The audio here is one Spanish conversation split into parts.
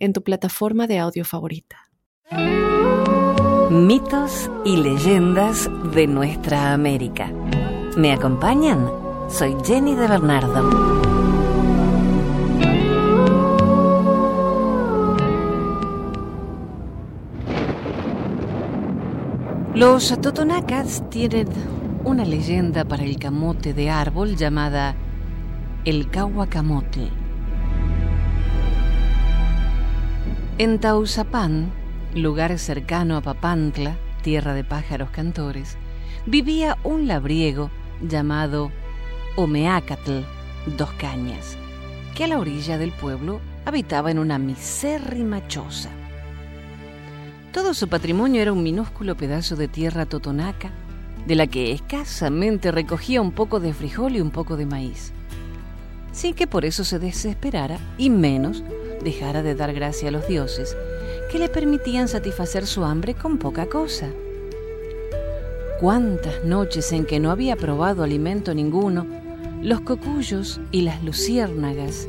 en tu plataforma de audio favorita. Mitos y leyendas de nuestra América. ¿Me acompañan? Soy Jenny de Bernardo. Los totonacas tienen una leyenda para el camote de árbol llamada el cahuacamotl. En Tauzapán, lugar cercano a Papantla, tierra de pájaros cantores, vivía un labriego llamado Omeacatl, dos cañas, que a la orilla del pueblo habitaba en una misérrima choza. Todo su patrimonio era un minúsculo pedazo de tierra totonaca, de la que escasamente recogía un poco de frijol y un poco de maíz, sin que por eso se desesperara y menos dejara de dar gracia a los dioses, que le permitían satisfacer su hambre con poca cosa. Cuántas noches en que no había probado alimento ninguno, los cocuyos y las luciérnagas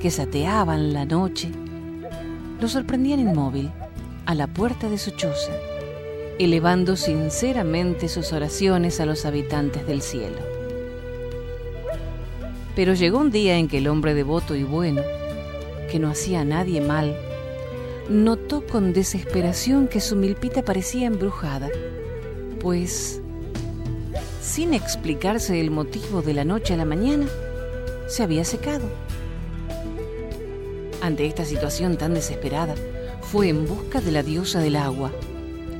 que sateaban la noche lo sorprendían inmóvil a la puerta de su choza, elevando sinceramente sus oraciones a los habitantes del cielo. Pero llegó un día en que el hombre devoto y bueno, que no hacía a nadie mal, notó con desesperación que su milpita parecía embrujada, pues, sin explicarse el motivo de la noche a la mañana, se había secado. Ante esta situación tan desesperada, fue en busca de la diosa del agua,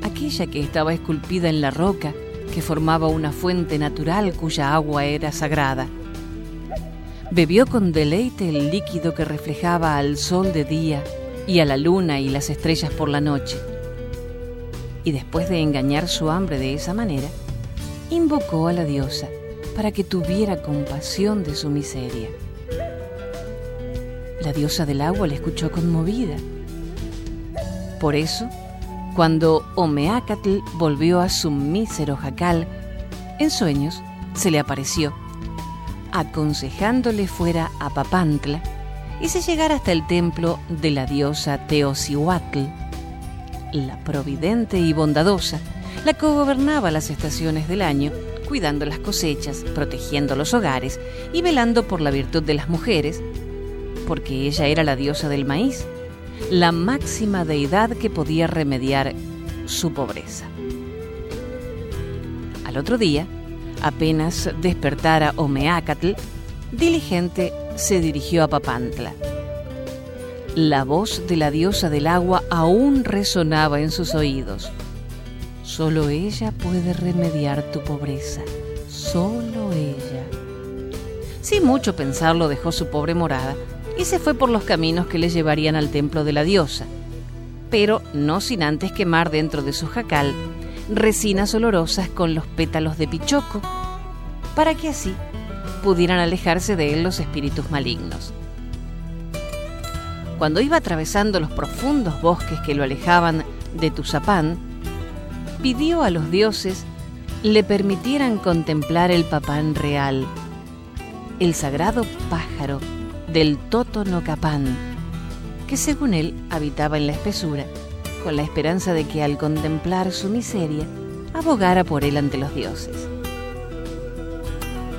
aquella que estaba esculpida en la roca que formaba una fuente natural cuya agua era sagrada. Bebió con deleite el líquido que reflejaba al sol de día y a la luna y las estrellas por la noche. Y después de engañar su hambre de esa manera, invocó a la diosa para que tuviera compasión de su miseria. La diosa del agua le escuchó conmovida por eso, cuando Omeacatl volvió a su mísero jacal, en sueños se le apareció, aconsejándole fuera a Papantla y se llegara hasta el templo de la diosa Teocihuatl, la providente y bondadosa, la que gobernaba las estaciones del año, cuidando las cosechas, protegiendo los hogares y velando por la virtud de las mujeres, porque ella era la diosa del maíz la máxima deidad que podía remediar su pobreza. Al otro día, apenas despertara Omeacatl, diligente se dirigió a Papantla. La voz de la diosa del agua aún resonaba en sus oídos. Solo ella puede remediar tu pobreza. Solo ella. Sin mucho pensarlo dejó su pobre morada y se fue por los caminos que le llevarían al templo de la diosa, pero no sin antes quemar dentro de su jacal resinas olorosas con los pétalos de pichoco, para que así pudieran alejarse de él los espíritus malignos. Cuando iba atravesando los profundos bosques que lo alejaban de Tuzapán, pidió a los dioses le permitieran contemplar el papán real, el sagrado pájaro del Totonocapán, que según él habitaba en la espesura, con la esperanza de que al contemplar su miseria, abogara por él ante los dioses.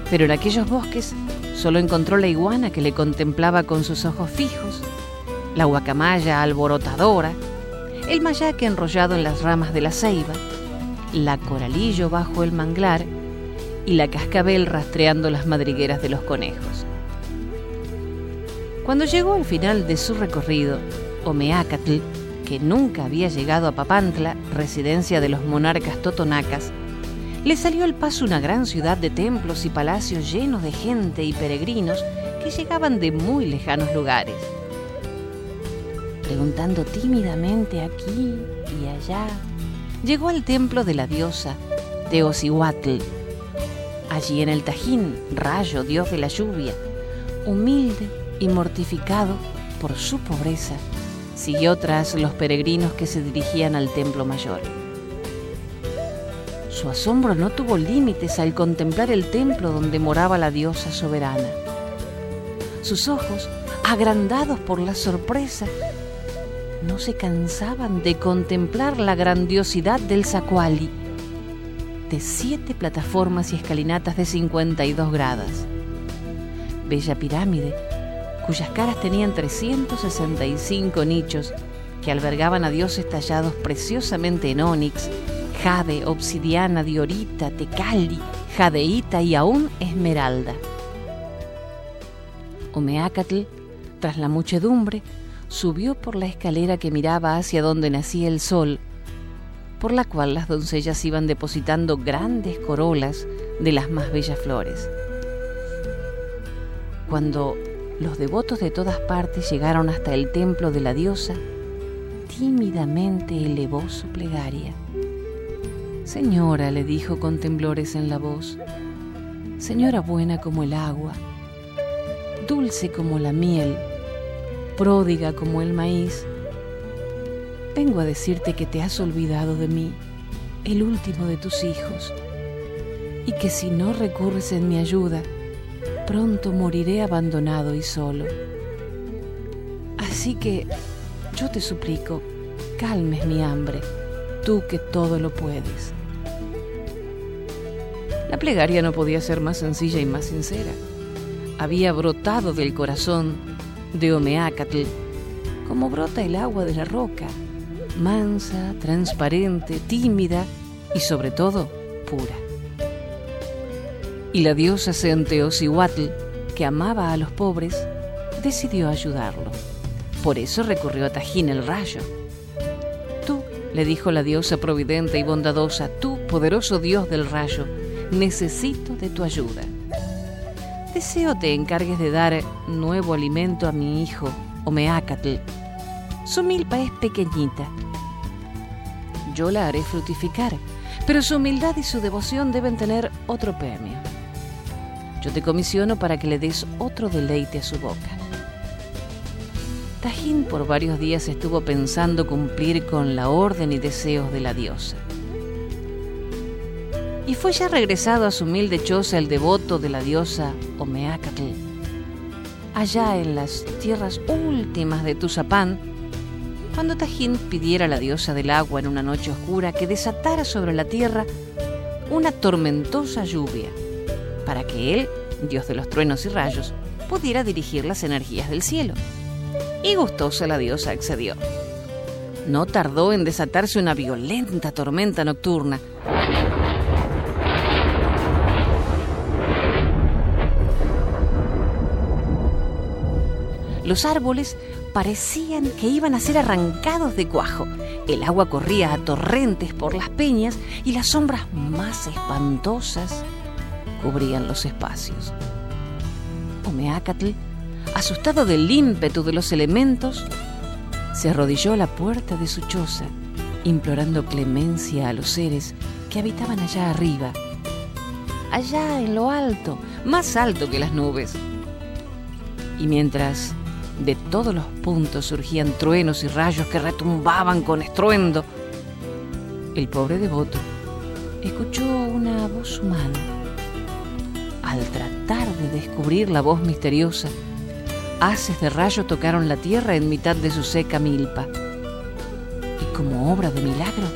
Pero en aquellos bosques solo encontró la iguana que le contemplaba con sus ojos fijos, la guacamaya alborotadora, el mayaque enrollado en las ramas de la ceiba, la coralillo bajo el manglar y la cascabel rastreando las madrigueras de los conejos. Cuando llegó al final de su recorrido, Omeacatl, que nunca había llegado a Papantla, residencia de los monarcas totonacas, le salió al paso una gran ciudad de templos y palacios llenos de gente y peregrinos que llegaban de muy lejanos lugares. preguntando tímidamente aquí y allá, llegó al templo de la diosa Teocihuatl. Allí en el Tajín, Rayo, dios de la lluvia, humilde y mortificado por su pobreza, siguió tras los peregrinos que se dirigían al templo mayor. Su asombro no tuvo límites al contemplar el templo donde moraba la diosa soberana. Sus ojos, agrandados por la sorpresa, no se cansaban de contemplar la grandiosidad del Zacuali, de siete plataformas y escalinatas de 52 gradas. Bella pirámide, cuyas caras tenían 365 nichos que albergaban a dioses tallados preciosamente en ónix, jade, obsidiana, diorita, tecali, jadeíta y aún esmeralda. Omeacatl, tras la muchedumbre, subió por la escalera que miraba hacia donde nacía el sol, por la cual las doncellas iban depositando grandes corolas de las más bellas flores. Cuando los devotos de todas partes llegaron hasta el templo de la diosa, tímidamente elevó su plegaria. Señora, le dijo con temblores en la voz, Señora buena como el agua, dulce como la miel, pródiga como el maíz, vengo a decirte que te has olvidado de mí, el último de tus hijos, y que si no recurres en mi ayuda, pronto moriré abandonado y solo. Así que yo te suplico, calmes mi hambre, tú que todo lo puedes. La plegaria no podía ser más sencilla y más sincera. Había brotado del corazón de Omeacatl, como brota el agua de la roca, mansa, transparente, tímida y sobre todo pura. Y la diosa Centeosihuatl, que amaba a los pobres, decidió ayudarlo. Por eso recurrió a Tajín el rayo. Tú, le dijo la diosa providente y bondadosa, tú, poderoso dios del rayo, necesito de tu ayuda. Deseo te encargues de dar nuevo alimento a mi hijo, Omeacatl. Su milpa es pequeñita. Yo la haré frutificar, pero su humildad y su devoción deben tener otro premio. Yo te comisiono para que le des otro deleite a su boca. Tajín por varios días estuvo pensando cumplir con la orden y deseos de la diosa y fue ya regresado a su humilde choza el devoto de la diosa Omeacatl. Allá en las tierras últimas de Tuzapán, cuando Tajín pidiera a la diosa del agua en una noche oscura que desatara sobre la tierra una tormentosa lluvia, para que él, dios de los truenos y rayos, pudiera dirigir las energías del cielo. Y gustosa la diosa accedió. No tardó en desatarse una violenta tormenta nocturna, Los árboles parecían que iban a ser arrancados de cuajo. El agua corría a torrentes por las peñas y las sombras más espantosas cubrían los espacios. Omeacatl, asustado del ímpetu de los elementos, se arrodilló a la puerta de su choza, implorando clemencia a los seres que habitaban allá arriba, allá en lo alto, más alto que las nubes. Y mientras de todos los puntos surgían truenos y rayos que retumbaban con estruendo. El pobre devoto escuchó una voz humana. Al tratar de descubrir la voz misteriosa, haces de rayo tocaron la tierra en mitad de su seca milpa. Y como obra de milagro,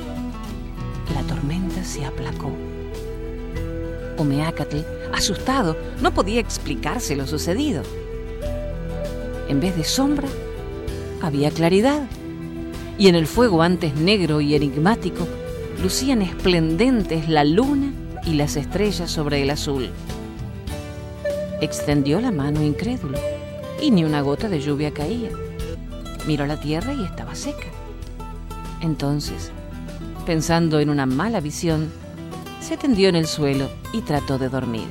la tormenta se aplacó. Omeacatl, asustado, no podía explicarse lo sucedido en vez de sombra, había claridad. Y en el fuego antes negro y enigmático, lucían esplendentes la luna y las estrellas sobre el azul. Extendió la mano incrédulo y ni una gota de lluvia caía. Miró la tierra y estaba seca. Entonces, pensando en una mala visión, se tendió en el suelo y trató de dormir.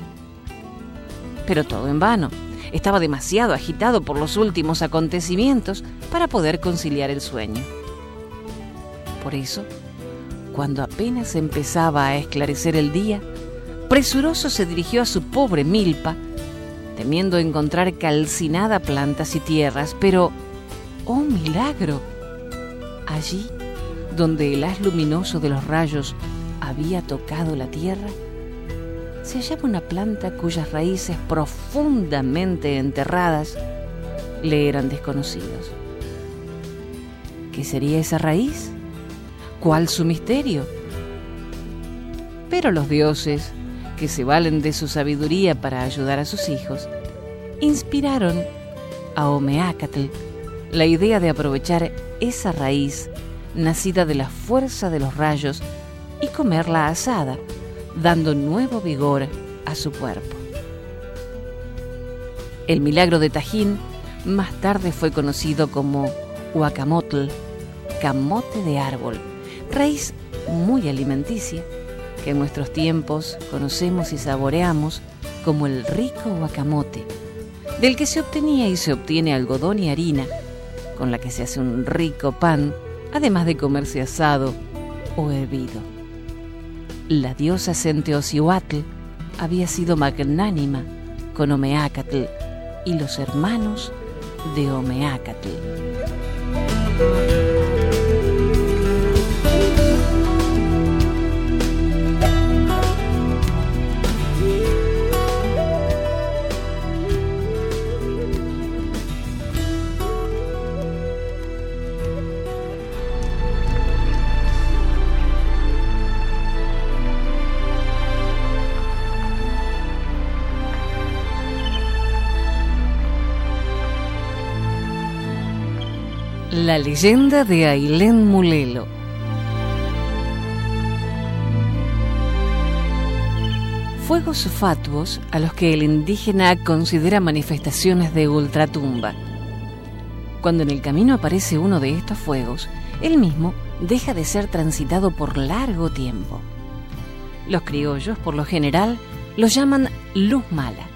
Pero todo en vano estaba demasiado agitado por los últimos acontecimientos para poder conciliar el sueño. Por eso, cuando apenas empezaba a esclarecer el día, presuroso se dirigió a su pobre milpa, temiendo encontrar calcinada plantas y tierras, pero, ¡oh milagro! Allí, donde el haz luminoso de los rayos había tocado la tierra, se hallaba una planta cuyas raíces profundamente enterradas le eran desconocidos. ¿Qué sería esa raíz? ¿Cuál su misterio? Pero los dioses, que se valen de su sabiduría para ayudar a sus hijos, inspiraron a Omeacatl la idea de aprovechar esa raíz nacida de la fuerza de los rayos y comerla asada, dando nuevo vigor a su cuerpo. El milagro de Tajín más tarde fue conocido como huacamotl, camote de árbol, raíz muy alimenticia que en nuestros tiempos conocemos y saboreamos como el rico guacamote, del que se obtenía y se obtiene algodón y harina, con la que se hace un rico pan, además de comerse asado o hervido. La diosa Centeocihuatl había sido magnánima con Omeacatl y los hermanos de Omeacatl. La leyenda de Ailén Mulelo. Fuegos fatuos a los que el indígena considera manifestaciones de ultratumba. Cuando en el camino aparece uno de estos fuegos, él mismo deja de ser transitado por largo tiempo. Los criollos, por lo general, los llaman luz mala.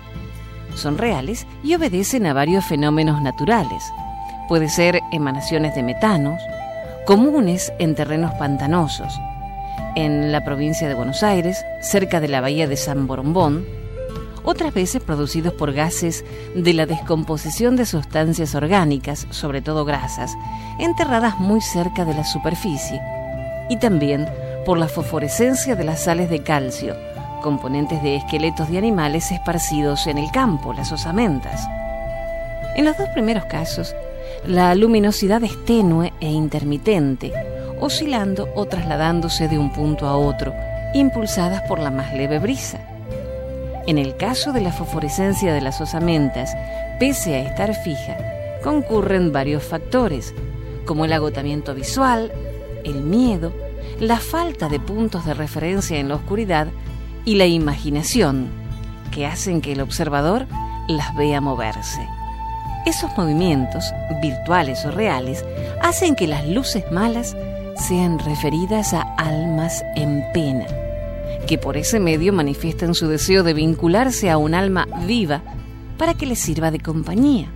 Son reales y obedecen a varios fenómenos naturales puede ser emanaciones de metanos, comunes en terrenos pantanosos, en la provincia de Buenos Aires, cerca de la bahía de San Borombón, otras veces producidos por gases de la descomposición de sustancias orgánicas, sobre todo grasas, enterradas muy cerca de la superficie, y también por la fosforescencia de las sales de calcio, componentes de esqueletos de animales esparcidos en el campo, las osamentas. En los dos primeros casos, la luminosidad es tenue e intermitente, oscilando o trasladándose de un punto a otro, impulsadas por la más leve brisa. En el caso de la fosforescencia de las osamentas, pese a estar fija, concurren varios factores, como el agotamiento visual, el miedo, la falta de puntos de referencia en la oscuridad y la imaginación, que hacen que el observador las vea moverse. Esos movimientos, virtuales o reales, hacen que las luces malas sean referidas a almas en pena, que por ese medio manifiestan su deseo de vincularse a un alma viva para que les sirva de compañía.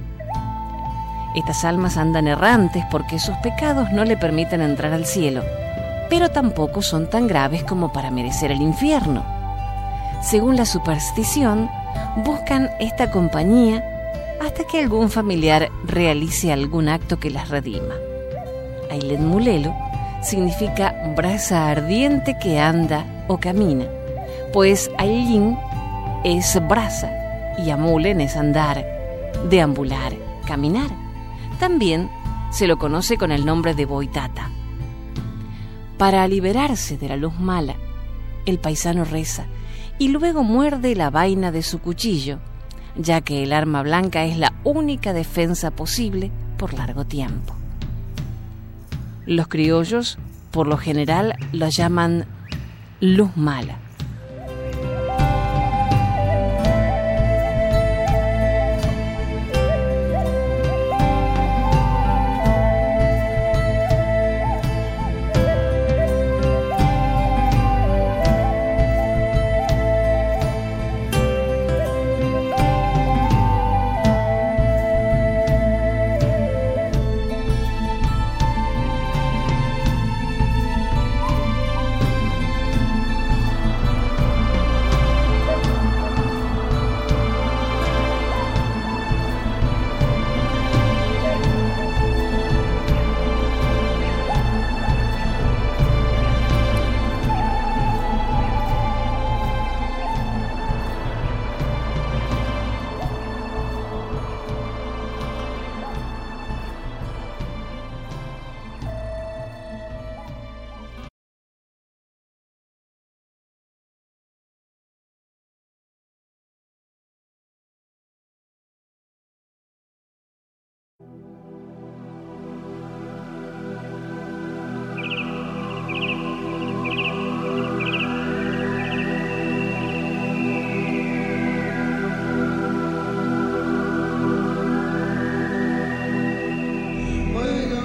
Estas almas andan errantes porque sus pecados no le permiten entrar al cielo, pero tampoco son tan graves como para merecer el infierno. Según la superstición, buscan esta compañía hasta que algún familiar realice algún acto que las redima. Ailen Mulelo significa brasa ardiente que anda o camina, pues Ailin es brasa y Amulen es andar, deambular, caminar. También se lo conoce con el nombre de Boitata. Para liberarse de la luz mala, el paisano reza y luego muerde la vaina de su cuchillo ya que el arma blanca es la única defensa posible por largo tiempo. Los criollos, por lo general, la llaman luz mala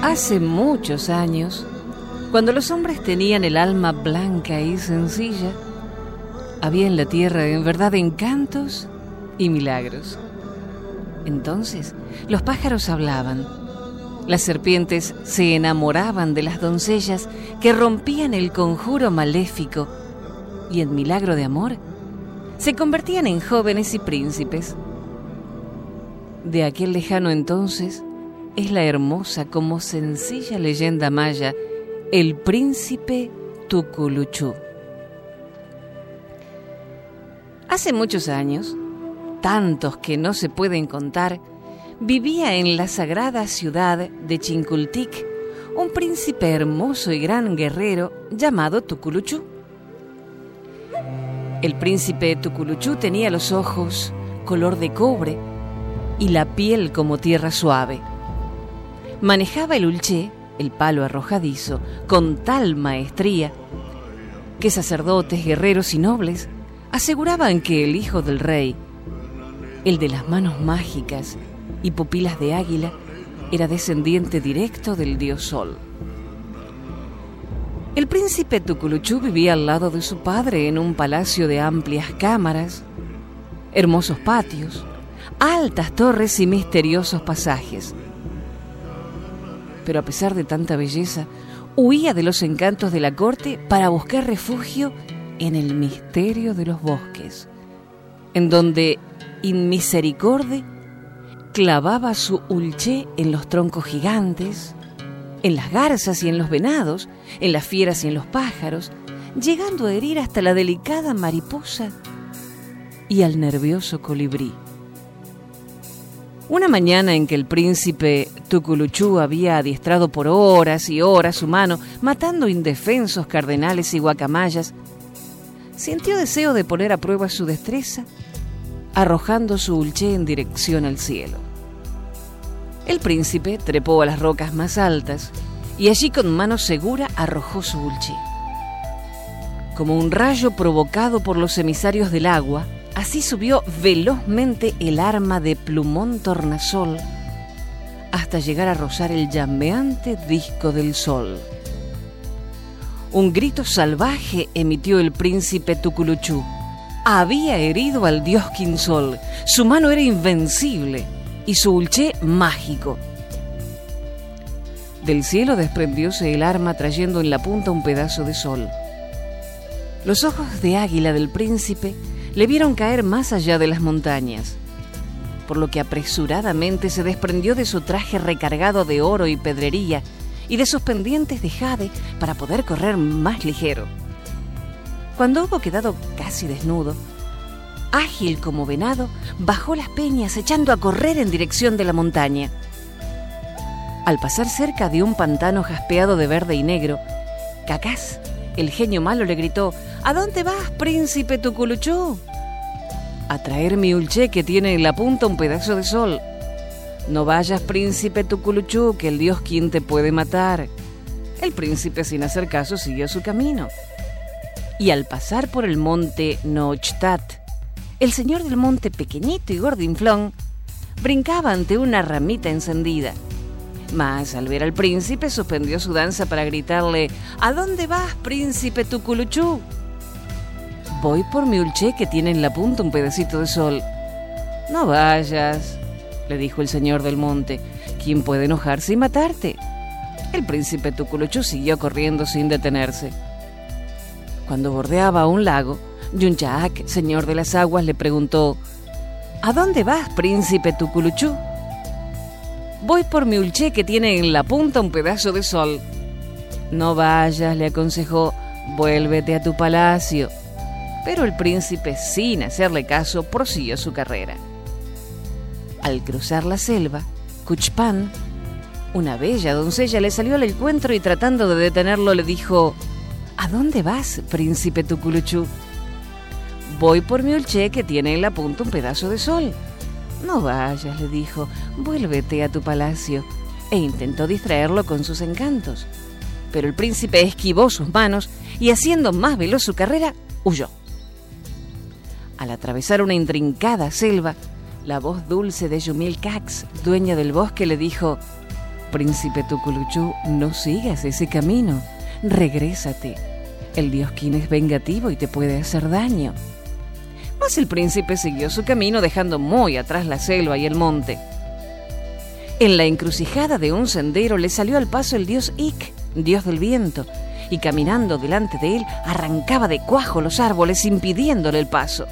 Hace muchos años, cuando los hombres tenían el alma blanca y sencilla, había en la tierra en verdad encantos y milagros. Entonces los pájaros hablaban, las serpientes se enamoraban de las doncellas que rompían el conjuro maléfico y en milagro de amor se convertían en jóvenes y príncipes. De aquel lejano entonces es la hermosa como sencilla leyenda maya, el príncipe Tuculuchú. Hace muchos años, tantos que no se pueden contar, vivía en la sagrada ciudad de Chincultic un príncipe hermoso y gran guerrero llamado Tuculuchú. El príncipe Tuculuchú tenía los ojos color de cobre y la piel como tierra suave. Manejaba el ulché, el palo arrojadizo, con tal maestría que sacerdotes, guerreros y nobles aseguraban que el hijo del rey, el de las manos mágicas y pupilas de águila, era descendiente directo del dios Sol. El príncipe Tuculuchú vivía al lado de su padre en un palacio de amplias cámaras, hermosos patios, altas torres y misteriosos pasajes. Pero a pesar de tanta belleza, huía de los encantos de la corte para buscar refugio en el misterio de los bosques, en donde Inmisericorde clavaba su ulché en los troncos gigantes, en las garzas y en los venados, en las fieras y en los pájaros, llegando a herir hasta la delicada mariposa y al nervioso colibrí. Una mañana en que el príncipe Tuculuchú había adiestrado por horas y horas su mano, matando indefensos cardenales y guacamayas, sintió deseo de poner a prueba su destreza, arrojando su ulché en dirección al cielo. El príncipe trepó a las rocas más altas y allí con mano segura arrojó su ulché. Como un rayo provocado por los emisarios del agua, así subió velozmente el arma de plumón tornasol hasta llegar a rozar el llameante disco del sol. Un grito salvaje emitió el príncipe Tuculuchú. Había herido al dios Quinsol. Su mano era invencible y su ulché mágico. Del cielo desprendióse el arma trayendo en la punta un pedazo de sol. Los ojos de águila del príncipe le vieron caer más allá de las montañas, por lo que apresuradamente se desprendió de su traje recargado de oro y pedrería y de sus pendientes de jade para poder correr más ligero. Cuando hubo quedado casi desnudo, ágil como venado, bajó las peñas echando a correr en dirección de la montaña. Al pasar cerca de un pantano jaspeado de verde y negro, Cacás, el genio malo, le gritó, ¿A dónde vas, príncipe Tuculuchú? A traer mi ulché que tiene en la punta un pedazo de sol. No vayas, príncipe Tuculuchú, que el dios quien te puede matar. El príncipe, sin hacer caso, siguió su camino. Y al pasar por el monte Nochtat, el señor del monte pequeñito y gordinflón brincaba ante una ramita encendida. Mas al ver al príncipe suspendió su danza para gritarle ¿A dónde vas, príncipe Tuculuchú? Voy por mi ulché que tiene en la punta un pedacito de sol. No vayas, le dijo el señor del monte. ¿Quién puede enojarse y matarte? El príncipe Tuculuchú siguió corriendo sin detenerse. Cuando bordeaba un lago, Yunchaak, señor de las aguas, le preguntó: ¿A dónde vas, príncipe Tuculuchú? Voy por mi ulché que tiene en la punta un pedazo de sol. No vayas, le aconsejó, vuélvete a tu palacio. Pero el príncipe, sin hacerle caso, prosiguió su carrera. Al cruzar la selva, Cuchpan, una bella doncella, le salió al encuentro y tratando de detenerlo le dijo, ¿A dónde vas, príncipe Tuculuchú? Voy por mi ulché que tiene en la punta un pedazo de sol. No vayas, le dijo, vuélvete a tu palacio. E intentó distraerlo con sus encantos. Pero el príncipe esquivó sus manos y haciendo más veloz su carrera, huyó. Al atravesar una intrincada selva, la voz dulce de Yumil Cax, dueña del bosque, le dijo, Príncipe Tuculuchú, no sigas ese camino. Regrésate. El dios Quín es vengativo y te puede hacer daño. El príncipe siguió su camino dejando muy atrás la selva y el monte. En la encrucijada de un sendero le salió al paso el dios Ik, dios del viento, y caminando delante de él arrancaba de cuajo los árboles impidiéndole el paso.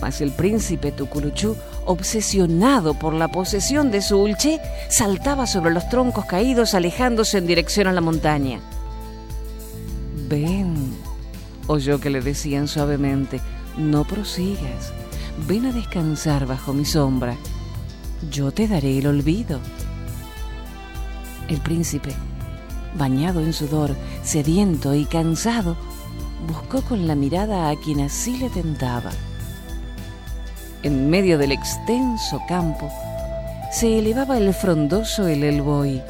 Mas el príncipe Tuculuchú, obsesionado por la posesión de su ulché, saltaba sobre los troncos caídos alejándose en dirección a la montaña. Ven, oyó que le decían suavemente, no prosigas, ven a descansar bajo mi sombra, yo te daré el olvido. El príncipe, bañado en sudor, sediento y cansado, buscó con la mirada a quien así le tentaba. En medio del extenso campo se elevaba el frondoso el elboy,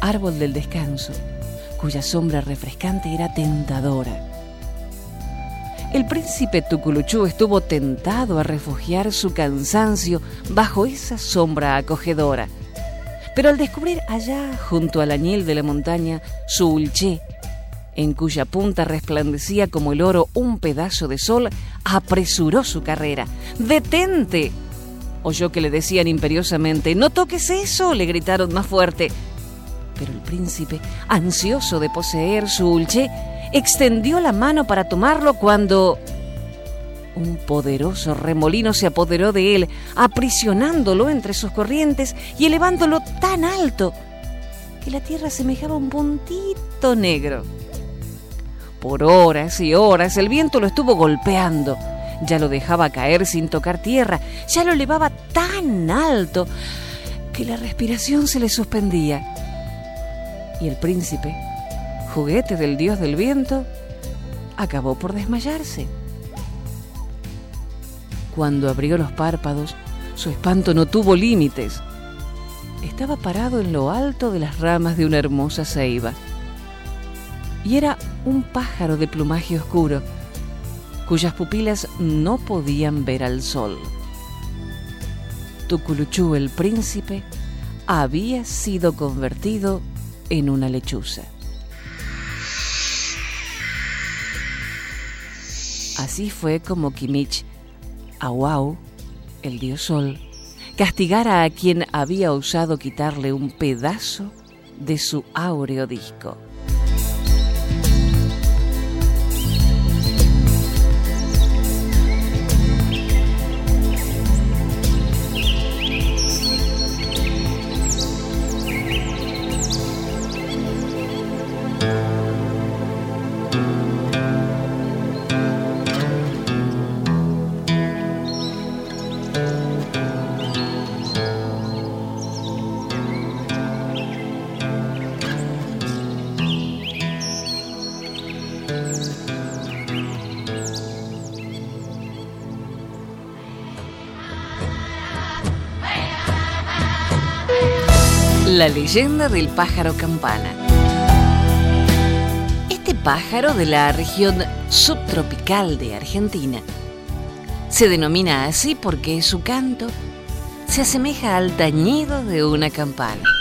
árbol del descanso, cuya sombra refrescante era tentadora. El príncipe Tuculuchú estuvo tentado a refugiar su cansancio bajo esa sombra acogedora. Pero al descubrir allá, junto al añil de la montaña, su ulché, en cuya punta resplandecía como el oro un pedazo de sol, apresuró su carrera. ¡Detente! Oyó que le decían imperiosamente, No toques eso, le gritaron más fuerte. Pero el príncipe, ansioso de poseer su ulché, extendió la mano para tomarlo cuando un poderoso remolino se apoderó de él, aprisionándolo entre sus corrientes y elevándolo tan alto que la tierra semejaba un puntito negro. Por horas y horas el viento lo estuvo golpeando. Ya lo dejaba caer sin tocar tierra, ya lo elevaba tan alto que la respiración se le suspendía. Y el príncipe, juguete del dios del viento, acabó por desmayarse. Cuando abrió los párpados, su espanto no tuvo límites. Estaba parado en lo alto de las ramas de una hermosa ceiba y era un pájaro de plumaje oscuro, cuyas pupilas no podían ver al sol. Tuculuchú el príncipe había sido convertido en una lechuza. Así fue como Kimich, Awau, el dios sol, castigara a quien había osado quitarle un pedazo de su áureo disco. La leyenda del pájaro campana. Este pájaro de la región subtropical de Argentina se denomina así porque su canto se asemeja al tañido de una campana.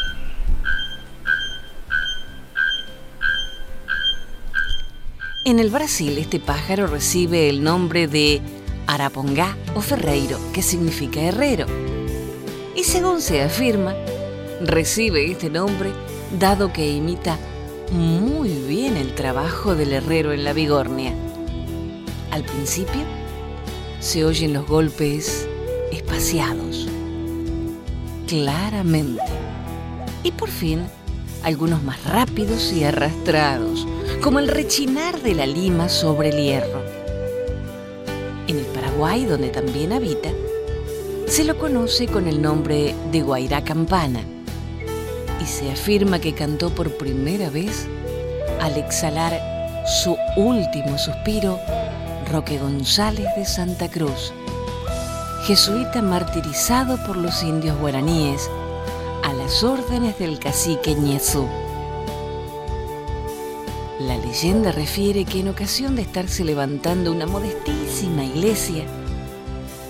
En el Brasil este pájaro recibe el nombre de Arapongá o Ferreiro, que significa herrero. Y según se afirma, recibe este nombre dado que imita muy bien el trabajo del herrero en la vigornia. Al principio se oyen los golpes espaciados, claramente, y por fin algunos más rápidos y arrastrados, como el rechinar de la lima sobre el hierro. En el Paraguay, donde también habita, se lo conoce con el nombre de Guairá Campana y se afirma que cantó por primera vez al exhalar su último suspiro Roque González de Santa Cruz, jesuita martirizado por los indios guaraníes a las órdenes del cacique Ñezú. La leyenda refiere que en ocasión de estarse levantando una modestísima iglesia,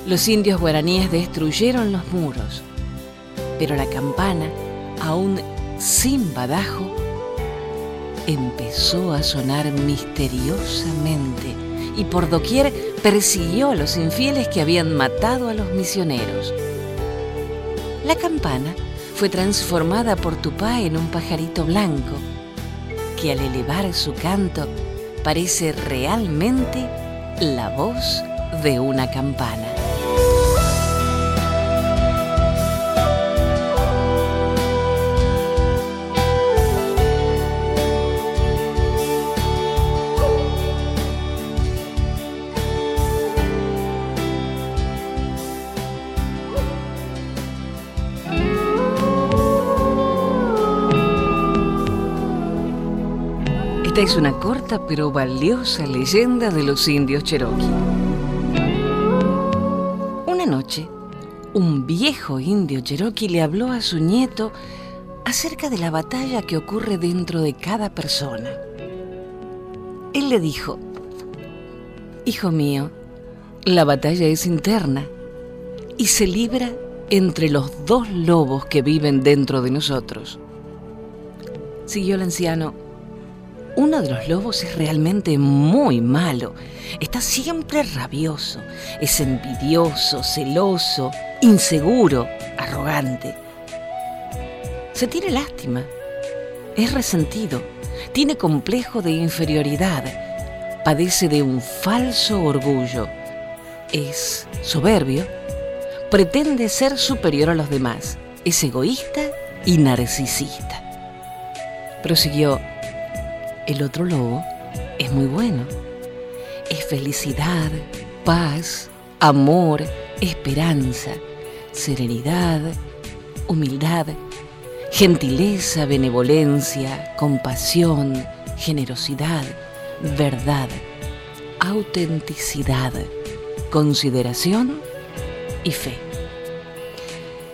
los indios guaraníes destruyeron los muros Pero la campana, aún sin badajo, empezó a sonar misteriosamente y por doquier persiguió a los infieles que habían matado a los misioneros. La campana fue transformada por Tupá en un pajarito blanco que al elevar su canto parece realmente la voz de una campana. Es una corta pero valiosa leyenda de los indios Cherokee. Una noche, un viejo indio Cherokee le habló a su nieto acerca de la batalla que ocurre dentro de cada persona. Él le dijo, Hijo mío, la batalla es interna y se libra entre los dos lobos que viven dentro de nosotros. Siguió el anciano, uno de los lobos es realmente muy malo. Está siempre rabioso. Es envidioso, celoso, inseguro, arrogante. Se tiene lástima. Es resentido. Tiene complejo de inferioridad. Padece de un falso orgullo. Es soberbio. Pretende ser superior a los demás. Es egoísta y narcisista. Prosiguió el otro lobo es muy bueno. Es felicidad, paz, amor, esperanza, serenidad, humildad, gentileza, benevolencia, compasión, generosidad, verdad, autenticidad, consideración y fe.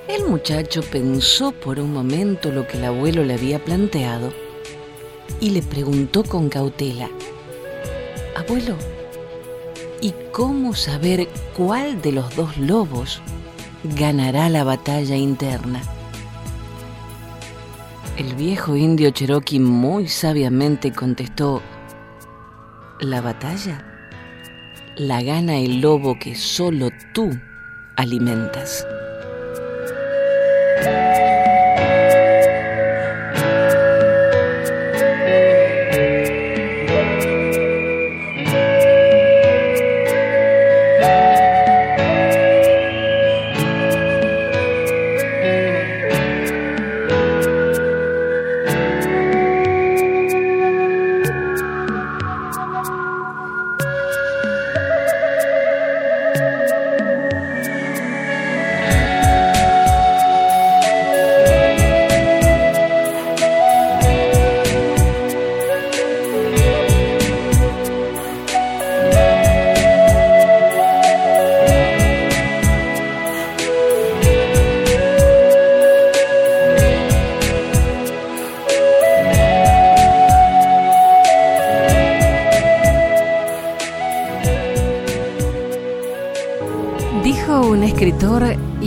El muchacho pensó por un momento lo que el abuelo le había planteado y le preguntó con cautela, Abuelo, ¿y cómo saber cuál de los dos lobos ganará la batalla interna? El viejo indio Cherokee muy sabiamente contestó, la batalla la gana el lobo que solo tú alimentas.